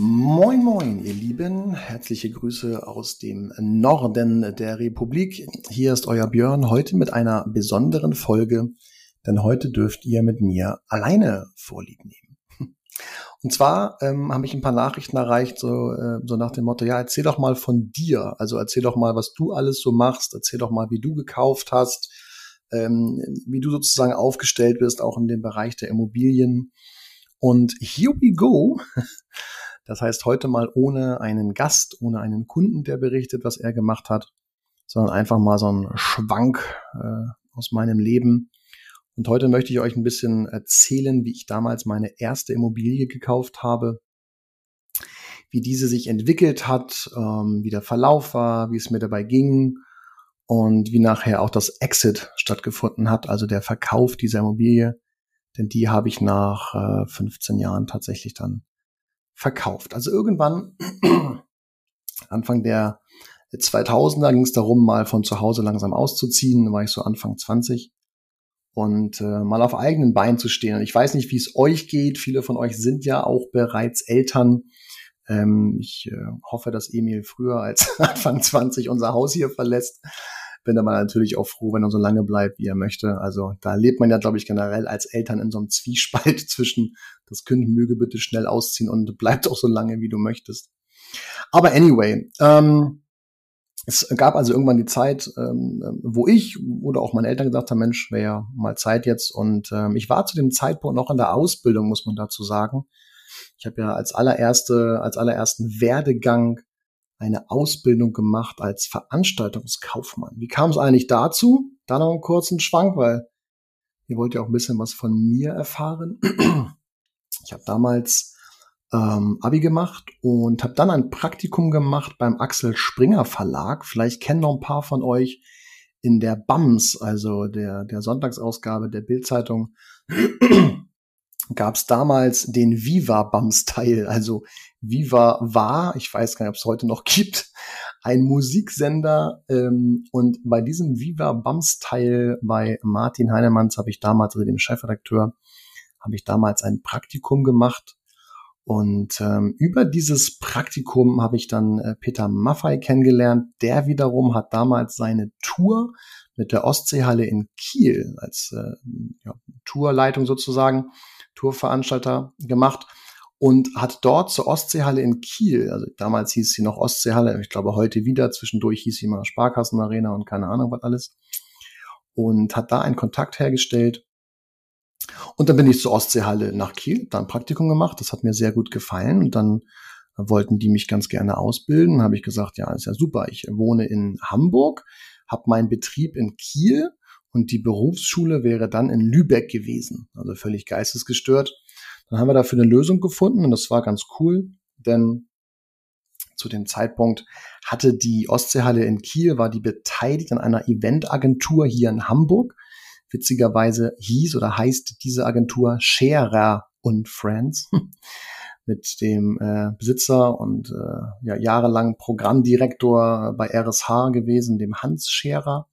Moin, moin, ihr Lieben. Herzliche Grüße aus dem Norden der Republik. Hier ist euer Björn heute mit einer besonderen Folge, denn heute dürft ihr mit mir alleine Vorlieb nehmen. Und zwar ähm, habe ich ein paar Nachrichten erreicht, so, äh, so nach dem Motto, ja, erzähl doch mal von dir. Also erzähl doch mal, was du alles so machst. Erzähl doch mal, wie du gekauft hast, ähm, wie du sozusagen aufgestellt bist, auch in dem Bereich der Immobilien. Und here we go. Das heißt, heute mal ohne einen Gast, ohne einen Kunden, der berichtet, was er gemacht hat, sondern einfach mal so ein Schwank äh, aus meinem Leben. Und heute möchte ich euch ein bisschen erzählen, wie ich damals meine erste Immobilie gekauft habe, wie diese sich entwickelt hat, ähm, wie der Verlauf war, wie es mir dabei ging und wie nachher auch das Exit stattgefunden hat, also der Verkauf dieser Immobilie. Denn die habe ich nach äh, 15 Jahren tatsächlich dann verkauft. Also irgendwann, Anfang der 2000er, ging es darum, mal von zu Hause langsam auszuziehen. Da war ich so Anfang 20 und äh, mal auf eigenen Beinen zu stehen. Und ich weiß nicht, wie es euch geht. Viele von euch sind ja auch bereits Eltern. Ähm, ich äh, hoffe, dass Emil früher als Anfang 20 unser Haus hier verlässt bin aber natürlich auch froh, wenn er so lange bleibt, wie er möchte. Also da lebt man ja, glaube ich, generell als Eltern in so einem Zwiespalt zwischen, das Kind möge bitte schnell ausziehen und bleibt auch so lange, wie du möchtest. Aber anyway, ähm, es gab also irgendwann die Zeit, ähm, wo ich oder auch meine Eltern gesagt haben, Mensch, wäre ja mal Zeit jetzt. Und ähm, ich war zu dem Zeitpunkt noch in der Ausbildung, muss man dazu sagen. Ich habe ja als allererste, als allerersten Werdegang eine Ausbildung gemacht als Veranstaltungskaufmann. Wie kam es eigentlich dazu? Da noch einen kurzen Schwank, weil ihr wollt ja auch ein bisschen was von mir erfahren. Ich habe damals ähm, Abi gemacht und habe dann ein Praktikum gemacht beim Axel Springer Verlag. Vielleicht kennen noch ein paar von euch in der BAMS, also der, der Sonntagsausgabe der Bildzeitung, gab es damals den Viva Bums Teil. Also Viva war, ich weiß gar nicht, ob es heute noch gibt, ein Musiksender. Ähm, und bei diesem Viva Bums Teil bei Martin Heinemanns habe ich damals, also dem Chefredakteur, habe ich damals ein Praktikum gemacht. Und ähm, über dieses Praktikum habe ich dann äh, Peter Maffei kennengelernt. Der wiederum hat damals seine Tour mit der Ostseehalle in Kiel als äh, ja, Tourleitung sozusagen Tourveranstalter gemacht und hat dort zur Ostseehalle in Kiel, also damals hieß sie noch Ostseehalle, ich glaube heute wieder, zwischendurch hieß sie immer Sparkassenarena und keine Ahnung was alles, und hat da einen Kontakt hergestellt. Und dann bin ich zur Ostseehalle nach Kiel, da ein Praktikum gemacht, das hat mir sehr gut gefallen und dann wollten die mich ganz gerne ausbilden, habe ich gesagt, ja, ist ja super, ich wohne in Hamburg, habe meinen Betrieb in Kiel und die Berufsschule wäre dann in Lübeck gewesen, also völlig geistesgestört. Dann haben wir dafür eine Lösung gefunden und das war ganz cool, denn zu dem Zeitpunkt hatte die Ostseehalle in Kiel, war die beteiligt an einer Eventagentur hier in Hamburg. Witzigerweise hieß oder heißt diese Agentur Scherer und Friends mit dem äh, Besitzer und äh, ja, jahrelang Programmdirektor bei RSH gewesen, dem Hans Scherer.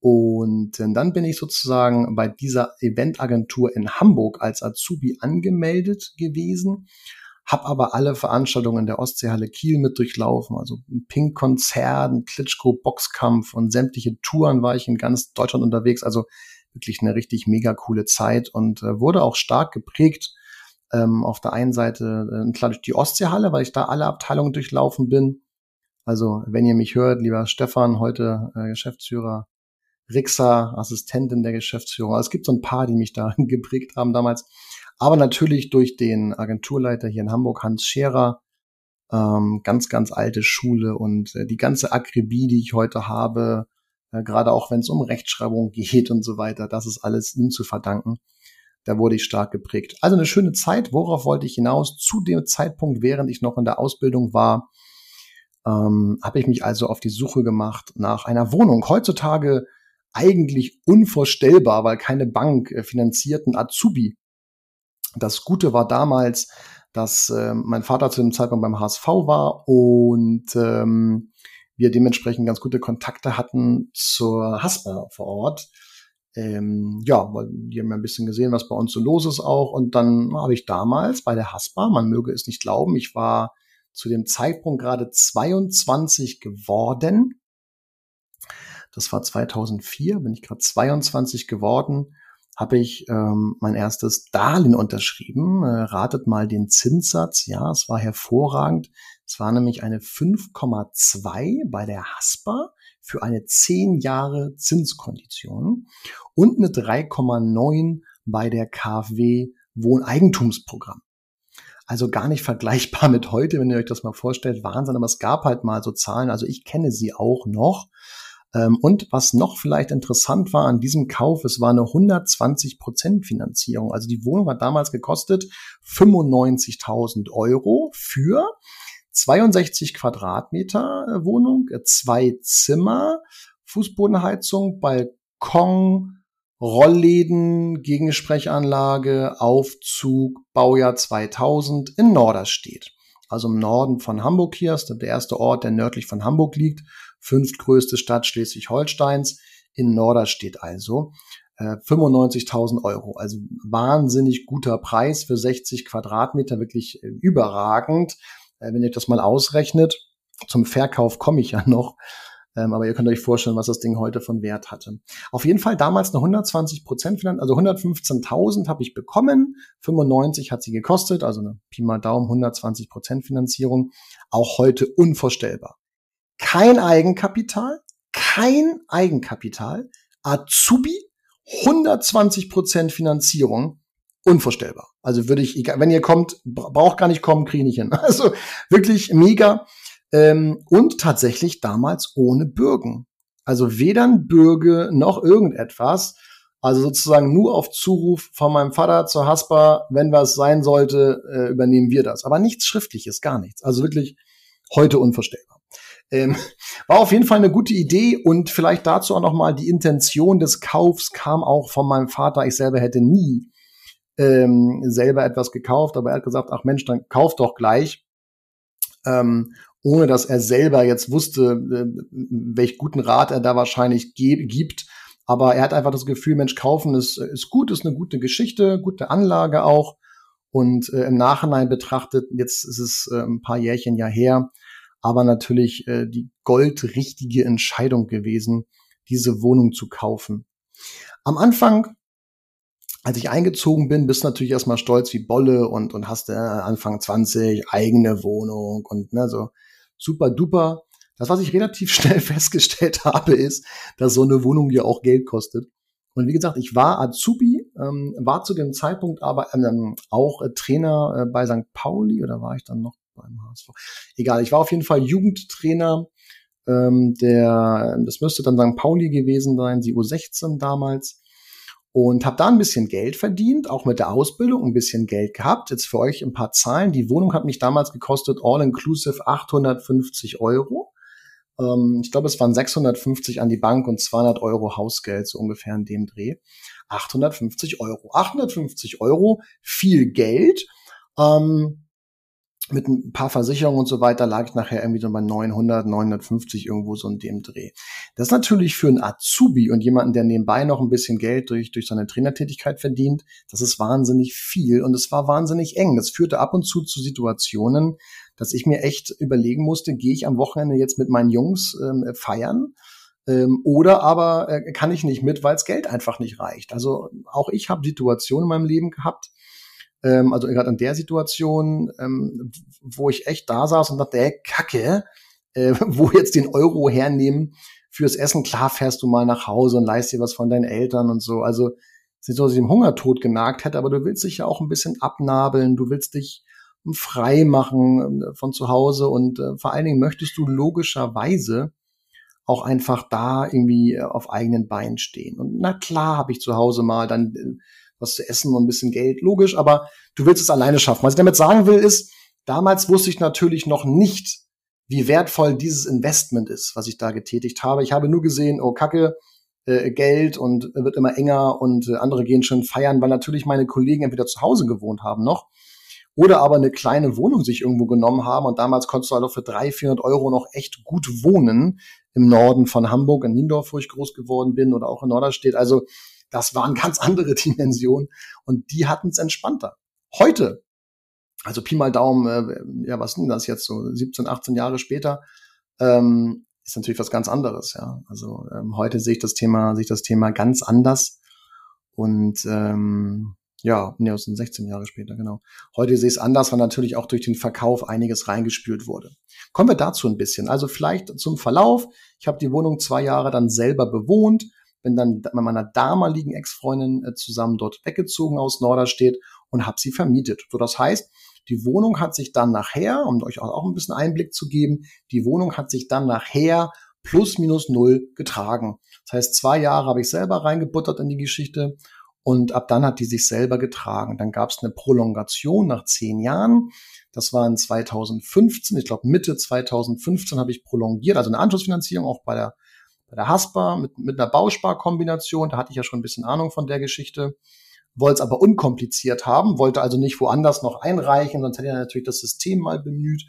Und äh, dann bin ich sozusagen bei dieser Eventagentur in Hamburg als Azubi angemeldet gewesen, habe aber alle Veranstaltungen der Ostseehalle Kiel mit durchlaufen, also ein Pink-Konzert, ein Klitschko-Boxkampf und sämtliche Touren war ich in ganz Deutschland unterwegs, also wirklich eine richtig mega coole Zeit und äh, wurde auch stark geprägt. Ähm, auf der einen Seite äh, klar durch die Ostseehalle, weil ich da alle Abteilungen durchlaufen bin. Also wenn ihr mich hört, lieber Stefan, heute äh, Geschäftsführer Rixa, Assistentin der Geschäftsführung. Also es gibt so ein paar, die mich da geprägt haben damals. Aber natürlich durch den Agenturleiter hier in Hamburg, Hans Scherer, ähm, ganz, ganz alte Schule und äh, die ganze Akribie, die ich heute habe, äh, gerade auch wenn es um Rechtschreibung geht und so weiter, das ist alles ihm zu verdanken. Da wurde ich stark geprägt. Also eine schöne Zeit. Worauf wollte ich hinaus? Zu dem Zeitpunkt, während ich noch in der Ausbildung war, ähm, habe ich mich also auf die Suche gemacht nach einer Wohnung. Heutzutage eigentlich unvorstellbar, weil keine Bank äh, finanzierten Azubi. Das Gute war damals, dass äh, mein Vater zu dem Zeitpunkt beim HSV war und ähm, wir dementsprechend ganz gute Kontakte hatten zur Haspa vor Ort. Ähm, ja, weil die haben ja ein bisschen gesehen, was bei uns so los ist auch. Und dann habe ich damals bei der Haspa, man möge es nicht glauben, ich war zu dem Zeitpunkt gerade 22 geworden. Das war 2004, bin ich gerade 22 geworden, habe ich ähm, mein erstes Darlehen unterschrieben. Äh, ratet mal den Zinssatz. Ja, es war hervorragend. Es war nämlich eine 5,2 bei der Haspa für eine 10 Jahre Zinskondition und eine 3,9 bei der KfW Wohneigentumsprogramm. Also gar nicht vergleichbar mit heute, wenn ihr euch das mal vorstellt. Wahnsinn, aber es gab halt mal so Zahlen. Also ich kenne sie auch noch. Ähm, und was noch vielleicht interessant war an diesem Kauf, es war eine 120 Prozent Finanzierung. Also die Wohnung hat damals gekostet 95.000 Euro für 62 Quadratmeter äh, Wohnung, äh, zwei Zimmer, Fußbodenheizung, Balkon, Rollläden, Gegensprechanlage, Aufzug, Baujahr 2000 in Norderstedt. Also im Norden von Hamburg hier ist der erste Ort, der nördlich von Hamburg liegt. Fünftgrößte Stadt Schleswig-Holsteins in Norderstedt also. 95.000 äh, Euro. Also wahnsinnig guter Preis für 60 Quadratmeter, wirklich äh, überragend. Äh, wenn ihr das mal ausrechnet, zum Verkauf komme ich ja noch. Ähm, aber ihr könnt euch vorstellen, was das Ding heute von Wert hatte. Auf jeden Fall damals eine 120 Prozent Finanz, also 115.000 habe ich bekommen, 95 hat sie gekostet, also eine Pi mal Daumen 120 Prozent Finanzierung. Auch heute unvorstellbar. Kein Eigenkapital, kein Eigenkapital, Azubi, 120 Prozent Finanzierung, unvorstellbar. Also würde ich, wenn ihr kommt, braucht gar nicht kommen, kriege ich nicht hin. Also wirklich mega. Ähm, und tatsächlich damals ohne Bürgen. Also weder ein Bürge noch irgendetwas. Also sozusagen nur auf Zuruf von meinem Vater zur Haspa, wenn was sein sollte, äh, übernehmen wir das. Aber nichts Schriftliches, gar nichts. Also wirklich heute unvorstellbar. Ähm, war auf jeden Fall eine gute Idee und vielleicht dazu auch nochmal die Intention des Kaufs kam auch von meinem Vater. Ich selber hätte nie ähm, selber etwas gekauft, aber er hat gesagt, ach Mensch, dann kauf doch gleich. Ähm, ohne dass er selber jetzt wusste, äh, welch guten Rat er da wahrscheinlich gibt. Aber er hat einfach das Gefühl, Mensch, kaufen ist, ist gut, ist eine gute Geschichte, gute Anlage auch. Und äh, im Nachhinein betrachtet, jetzt ist es äh, ein paar Jährchen ja her, aber natürlich äh, die goldrichtige Entscheidung gewesen, diese Wohnung zu kaufen. Am Anfang als ich eingezogen bin, bist natürlich erstmal stolz wie Bolle und, und hast äh, Anfang 20 eigene Wohnung und ne, so super duper. Das, was ich relativ schnell festgestellt habe, ist, dass so eine Wohnung ja auch Geld kostet. Und wie gesagt, ich war Azubi, ähm, war zu dem Zeitpunkt aber ähm, auch äh, Trainer äh, bei St. Pauli oder war ich dann noch beim HSV? Egal, ich war auf jeden Fall Jugendtrainer. Ähm, der, das müsste dann St. Pauli gewesen sein, die U16 damals und habe da ein bisschen Geld verdient, auch mit der Ausbildung ein bisschen Geld gehabt. Jetzt für euch ein paar Zahlen. Die Wohnung hat mich damals gekostet, all inclusive 850 Euro. Ähm, ich glaube, es waren 650 an die Bank und 200 Euro Hausgeld, so ungefähr in dem Dreh. 850 Euro. 850 Euro, viel Geld. Ähm, mit ein paar Versicherungen und so weiter lag ich nachher irgendwie so bei 900, 950 irgendwo so in dem Dreh. Das ist natürlich für einen Azubi und jemanden, der nebenbei noch ein bisschen Geld durch, durch seine Trainertätigkeit verdient, das ist wahnsinnig viel und es war wahnsinnig eng. Das führte ab und zu zu Situationen, dass ich mir echt überlegen musste, gehe ich am Wochenende jetzt mit meinen Jungs ähm, feiern? Ähm, oder aber äh, kann ich nicht mit, weil das Geld einfach nicht reicht. Also auch ich habe Situationen in meinem Leben gehabt, ähm, also gerade in der Situation, ähm, wo ich echt da saß und dachte, ey, Kacke, äh, wo jetzt den Euro hernehmen fürs Essen. Klar fährst du mal nach Hause und leist dir was von deinen Eltern und so. Also es ist so, dass ich dem Hungertod genagt hätte, aber du willst dich ja auch ein bisschen abnabeln, du willst dich frei machen äh, von zu Hause und äh, vor allen Dingen möchtest du logischerweise auch einfach da irgendwie äh, auf eigenen Beinen stehen. Und na klar habe ich zu Hause mal dann äh, was zu essen und ein bisschen Geld, logisch, aber du willst es alleine schaffen. Was ich damit sagen will, ist, damals wusste ich natürlich noch nicht, wie wertvoll dieses Investment ist, was ich da getätigt habe. Ich habe nur gesehen, oh Kacke, äh, Geld und wird immer enger und äh, andere gehen schon feiern, weil natürlich meine Kollegen entweder zu Hause gewohnt haben noch oder aber eine kleine Wohnung sich irgendwo genommen haben und damals konntest du also für 300, 400 Euro noch echt gut wohnen im Norden von Hamburg, in Niendorf, wo ich groß geworden bin oder auch in Norderstedt. Also das waren ganz andere Dimensionen und die hatten es entspannter. Heute, also Pi mal Daumen, äh, ja, was sind das jetzt so 17, 18 Jahre später, ähm, ist natürlich was ganz anderes, ja. Also ähm, heute sehe ich das Thema, sehe ich das Thema ganz anders. Und ähm, ja, nee, aus den 16 Jahre später, genau. Heute sehe ich es anders, weil natürlich auch durch den Verkauf einiges reingespült wurde. Kommen wir dazu ein bisschen. Also vielleicht zum Verlauf. Ich habe die Wohnung zwei Jahre dann selber bewohnt, bin dann mit meiner damaligen Ex-Freundin äh, zusammen dort weggezogen aus Norderstedt und habe sie vermietet. So, das heißt, die Wohnung hat sich dann nachher, um euch auch ein bisschen Einblick zu geben, die Wohnung hat sich dann nachher plus minus null getragen. Das heißt, zwei Jahre habe ich selber reingebuttert in die Geschichte und ab dann hat die sich selber getragen. Dann gab es eine Prolongation nach zehn Jahren. Das war in 2015, ich glaube Mitte 2015 habe ich prolongiert, also eine Anschlussfinanzierung auch bei der, bei der Haspa mit, mit einer Bausparkombination. Da hatte ich ja schon ein bisschen Ahnung von der Geschichte wollte es aber unkompliziert haben, wollte also nicht woanders noch einreichen, sonst hätte er natürlich das System mal bemüht.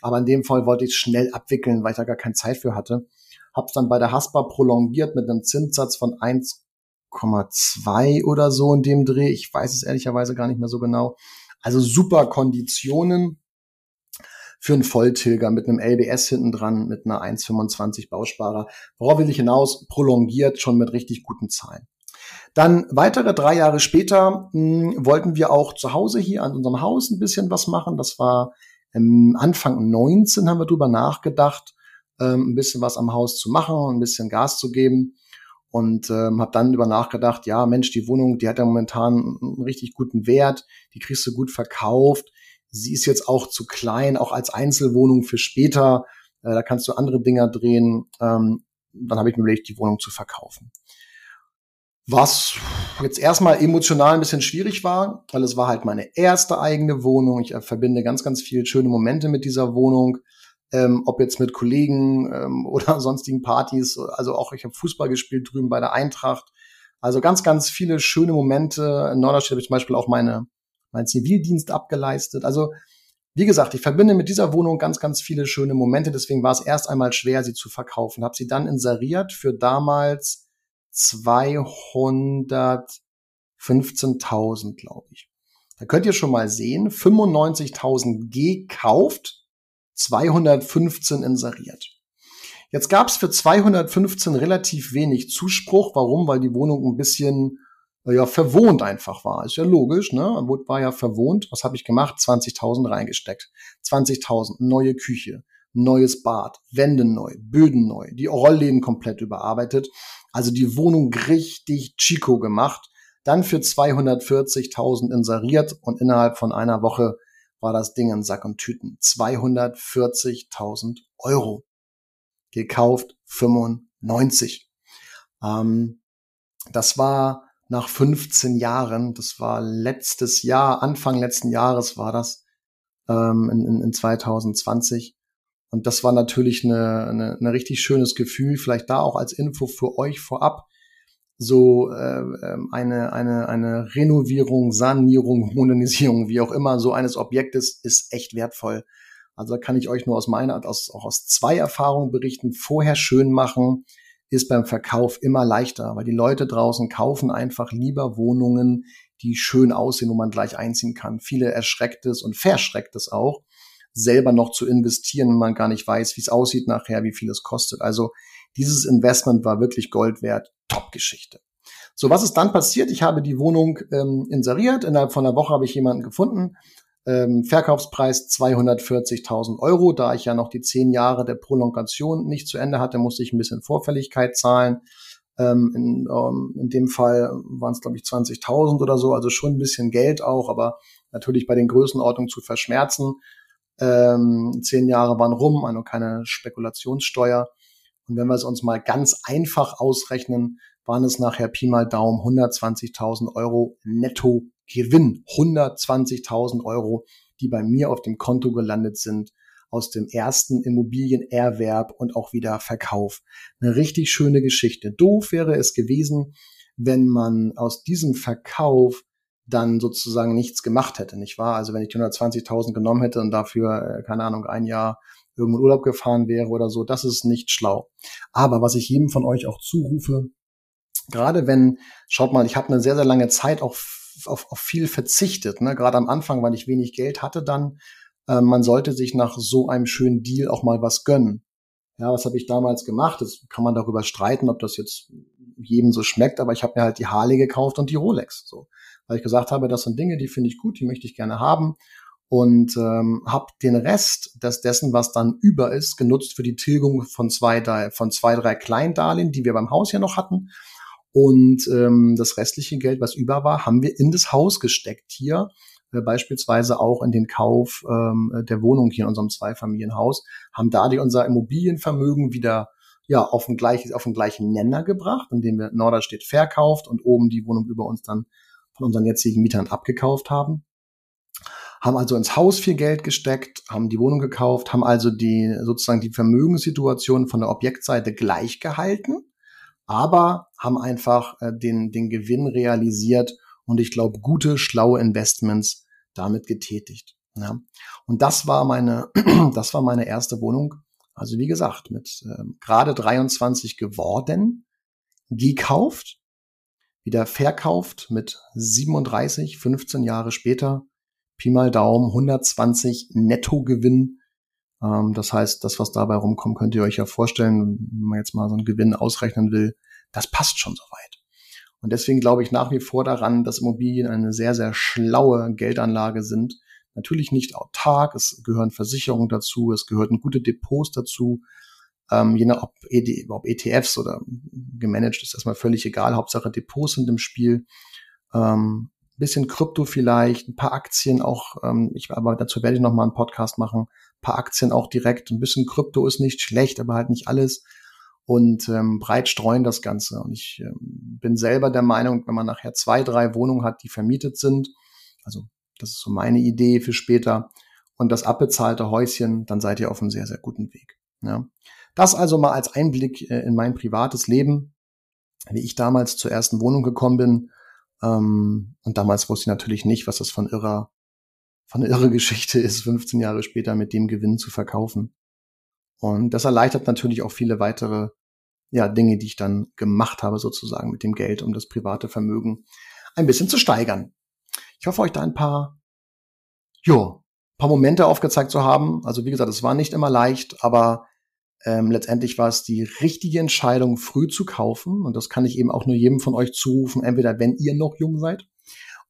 Aber in dem Fall wollte ich es schnell abwickeln, weil ich da gar keine Zeit für hatte. Hab's dann bei der Haspa prolongiert mit einem Zinssatz von 1,2 oder so in dem Dreh. Ich weiß es ehrlicherweise gar nicht mehr so genau. Also super Konditionen für einen Volltilger mit einem LBS hinten dran, mit einer 1,25 Bausparer. Worauf will ich hinaus? Prolongiert schon mit richtig guten Zahlen. Dann weitere drei Jahre später mh, hm, wollten wir auch zu Hause hier an unserem Haus ein bisschen was machen. Das war ähm, Anfang 19 haben wir drüber nachgedacht, ähm, ein bisschen was am Haus zu machen, ein bisschen Gas zu geben und ähm, habe dann über nachgedacht, ja Mensch, die Wohnung, die hat ja momentan einen richtig guten Wert, die kriegst du gut verkauft. Sie ist jetzt auch zu klein, auch als Einzelwohnung für später. Äh, da kannst du andere Dinger drehen. Ähm, dann habe ich mir überlegt, die Wohnung zu verkaufen was jetzt erstmal emotional ein bisschen schwierig war, weil es war halt meine erste eigene Wohnung. Ich verbinde ganz, ganz viele schöne Momente mit dieser Wohnung. Ähm, ob jetzt mit Kollegen ähm, oder sonstigen Partys. Also auch ich habe Fußball gespielt drüben bei der Eintracht. Also ganz, ganz viele schöne Momente. In Norderstedt habe ich zum Beispiel auch meine, meinen Zivildienst abgeleistet. Also wie gesagt, ich verbinde mit dieser Wohnung ganz, ganz viele schöne Momente. Deswegen war es erst einmal schwer, sie zu verkaufen. Habe sie dann inseriert für damals 215.000, glaube ich. Da könnt ihr schon mal sehen, 95.000 gekauft, 215 inseriert. Jetzt gab es für 215 relativ wenig Zuspruch. Warum? Weil die Wohnung ein bisschen ja, verwohnt einfach war. Ist ja logisch, ne? War ja verwohnt. Was habe ich gemacht? 20.000 reingesteckt. 20.000, neue Küche, neues Bad, Wände neu, Böden neu, die Rollläden komplett überarbeitet. Also die Wohnung richtig Chico gemacht. Dann für 240.000 inseriert und innerhalb von einer Woche war das Ding in Sack und Tüten. 240.000 Euro. Gekauft 95. Ähm, das war nach 15 Jahren, das war letztes Jahr, Anfang letzten Jahres war das, ähm, in, in 2020. Und das war natürlich eine, eine, eine richtig schönes Gefühl, vielleicht da auch als Info für euch vorab. So äh, ähm, eine, eine, eine Renovierung, Sanierung, Modernisierung, wie auch immer, so eines Objektes ist echt wertvoll. Also da kann ich euch nur aus meiner, aus, auch aus zwei Erfahrungen berichten. Vorher schön machen ist beim Verkauf immer leichter, weil die Leute draußen kaufen einfach lieber Wohnungen, die schön aussehen, wo man gleich einziehen kann. Viele erschreckt es und verschreckt es auch selber noch zu investieren, wenn man gar nicht weiß, wie es aussieht nachher, wie viel es kostet. Also dieses Investment war wirklich Gold wert. Top-Geschichte. So, was ist dann passiert? Ich habe die Wohnung ähm, inseriert. Innerhalb von einer Woche habe ich jemanden gefunden. Ähm, Verkaufspreis 240.000 Euro. Da ich ja noch die zehn Jahre der Prolongation nicht zu Ende hatte, musste ich ein bisschen Vorfälligkeit zahlen. Ähm, in, ähm, in dem Fall waren es, glaube ich, 20.000 oder so. Also schon ein bisschen Geld auch, aber natürlich bei den Größenordnungen zu verschmerzen. Ähm, zehn Jahre waren rum, also keine Spekulationssteuer. Und wenn wir es uns mal ganz einfach ausrechnen, waren es nachher Pi mal Daumen 120.000 Euro netto Gewinn. 120.000 Euro, die bei mir auf dem Konto gelandet sind aus dem ersten Immobilienerwerb und auch wieder Verkauf. Eine richtig schöne Geschichte. Doof wäre es gewesen, wenn man aus diesem Verkauf dann sozusagen nichts gemacht hätte, nicht wahr? Also wenn ich 120.000 genommen hätte und dafür, äh, keine Ahnung, ein Jahr irgendwo in Urlaub gefahren wäre oder so, das ist nicht schlau. Aber was ich jedem von euch auch zurufe, gerade wenn, schaut mal, ich habe eine sehr, sehr lange Zeit auch auf, auf viel verzichtet, ne? gerade am Anfang, weil ich wenig Geld hatte dann, äh, man sollte sich nach so einem schönen Deal auch mal was gönnen. Ja, was habe ich damals gemacht? Das kann man darüber streiten, ob das jetzt jedem so schmeckt, aber ich habe mir halt die Harley gekauft und die Rolex. So, weil ich gesagt habe, das sind Dinge, die finde ich gut, die möchte ich gerne haben und ähm, habe den Rest des dessen, was dann über ist, genutzt für die Tilgung von zwei, drei, von zwei, drei Kleindarlehen, die wir beim Haus ja noch hatten. Und ähm, das restliche Geld, was über war, haben wir in das Haus gesteckt hier, äh, beispielsweise auch in den Kauf ähm, der Wohnung hier in unserem Zweifamilienhaus, haben dadurch unser Immobilienvermögen wieder ja auf den gleichen auf den gleichen Nenner gebracht, indem wir Norderstedt verkauft und oben die Wohnung über uns dann von unseren jetzigen Mietern abgekauft haben. Haben also ins Haus viel Geld gesteckt, haben die Wohnung gekauft, haben also die sozusagen die Vermögenssituation von der Objektseite gleich gehalten, aber haben einfach äh, den, den Gewinn realisiert und ich glaube, gute, schlaue Investments damit getätigt. Ja. Und das war meine, das war meine erste Wohnung. Also wie gesagt, mit äh, gerade 23 geworden, gekauft, wieder verkauft mit 37, 15 Jahre später Pi mal Daumen 120 Nettogewinn. Ähm, das heißt, das, was dabei rumkommt, könnt ihr euch ja vorstellen, wenn man jetzt mal so einen Gewinn ausrechnen will, das passt schon soweit. Und deswegen glaube ich nach wie vor daran, dass Immobilien eine sehr, sehr schlaue Geldanlage sind. Natürlich nicht autark, es gehören Versicherungen dazu, es gehören gute Depots dazu. Ähm, je nach ob, ED, ob ETFs oder gemanagt ist erstmal völlig egal. Hauptsache Depots sind im Spiel. Ähm, bisschen Krypto vielleicht, ein paar Aktien auch, ähm, ich, aber dazu werde ich noch mal einen Podcast machen, ein paar Aktien auch direkt, ein bisschen Krypto ist nicht schlecht, aber halt nicht alles und ähm, breit streuen das Ganze. Und ich ähm, bin selber der Meinung, wenn man nachher zwei, drei Wohnungen hat, die vermietet sind, also das ist so meine Idee für später, und das abbezahlte Häuschen, dann seid ihr auf einem sehr, sehr guten Weg. Ja. Das also mal als Einblick äh, in mein privates Leben, wie ich damals zur ersten Wohnung gekommen bin ähm, und damals wusste ich natürlich nicht, was das von irrer, von irre Geschichte ist, 15 Jahre später mit dem Gewinn zu verkaufen. Und das erleichtert natürlich auch viele weitere ja, Dinge, die ich dann gemacht habe, sozusagen mit dem Geld, um das private Vermögen ein bisschen zu steigern. Ich hoffe, euch da ein paar, jo, paar Momente aufgezeigt zu haben. Also wie gesagt, es war nicht immer leicht, aber ähm, letztendlich war es die richtige Entscheidung, früh zu kaufen. Und das kann ich eben auch nur jedem von euch zurufen, entweder wenn ihr noch jung seid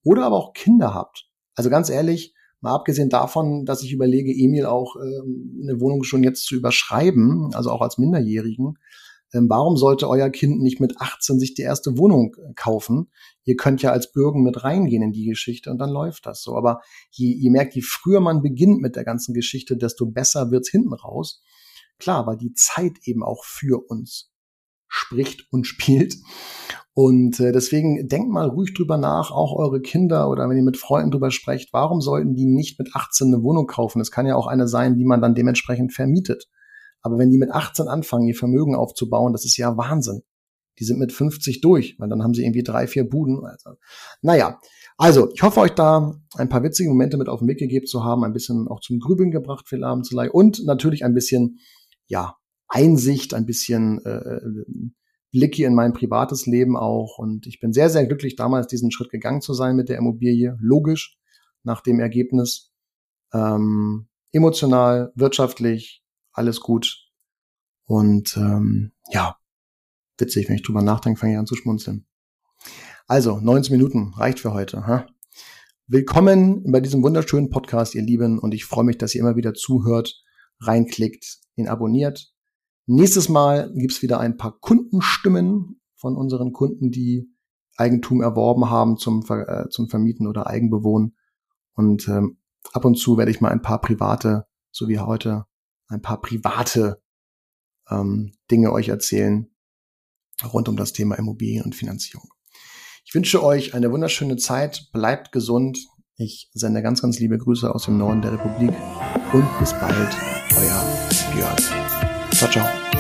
oder aber auch Kinder habt. Also ganz ehrlich, mal abgesehen davon, dass ich überlege, Emil auch ähm, eine Wohnung schon jetzt zu überschreiben, also auch als Minderjährigen, ähm, warum sollte euer Kind nicht mit 18 sich die erste Wohnung äh, kaufen? Ihr könnt ja als Bürgen mit reingehen in die Geschichte und dann läuft das so. Aber je, je merkt, je früher man beginnt mit der ganzen Geschichte, desto besser wird's hinten raus. Klar, weil die Zeit eben auch für uns spricht und spielt. Und äh, deswegen denkt mal ruhig drüber nach, auch eure Kinder oder wenn ihr mit Freunden drüber sprecht, warum sollten die nicht mit 18 eine Wohnung kaufen? Es kann ja auch eine sein, die man dann dementsprechend vermietet. Aber wenn die mit 18 anfangen, ihr Vermögen aufzubauen, das ist ja Wahnsinn. Die sind mit 50 durch, weil dann haben sie irgendwie drei, vier Buden. Also, naja, also ich hoffe euch da ein paar witzige Momente mit auf den Weg gegeben zu haben, ein bisschen auch zum Grübeln gebracht für Abend zu und natürlich ein bisschen ja, Einsicht, ein bisschen äh, Blick hier in mein privates Leben auch. Und ich bin sehr, sehr glücklich, damals diesen Schritt gegangen zu sein mit der Immobilie. Logisch, nach dem Ergebnis. Ähm, emotional, wirtschaftlich, alles gut. Und ähm, ja, witzig, wenn ich drüber nachdenke, fange ich an zu schmunzeln. Also, 19 Minuten reicht für heute. Ha? Willkommen bei diesem wunderschönen Podcast, ihr Lieben. Und ich freue mich, dass ihr immer wieder zuhört, reinklickt, ihn abonniert. Nächstes Mal gibt's wieder ein paar Kundenstimmen von unseren Kunden, die Eigentum erworben haben zum, Ver äh, zum Vermieten oder Eigenbewohnen. Und ähm, ab und zu werde ich mal ein paar private, so wie heute, ein paar private ähm, Dinge euch erzählen rund um das Thema Immobilien und Finanzierung. Ich wünsche euch eine wunderschöne Zeit, bleibt gesund, Ich sende ganz, ganz liebe Grüße aus dem Norden der Republik und bis bald, euer Björn. Ciao, ciao.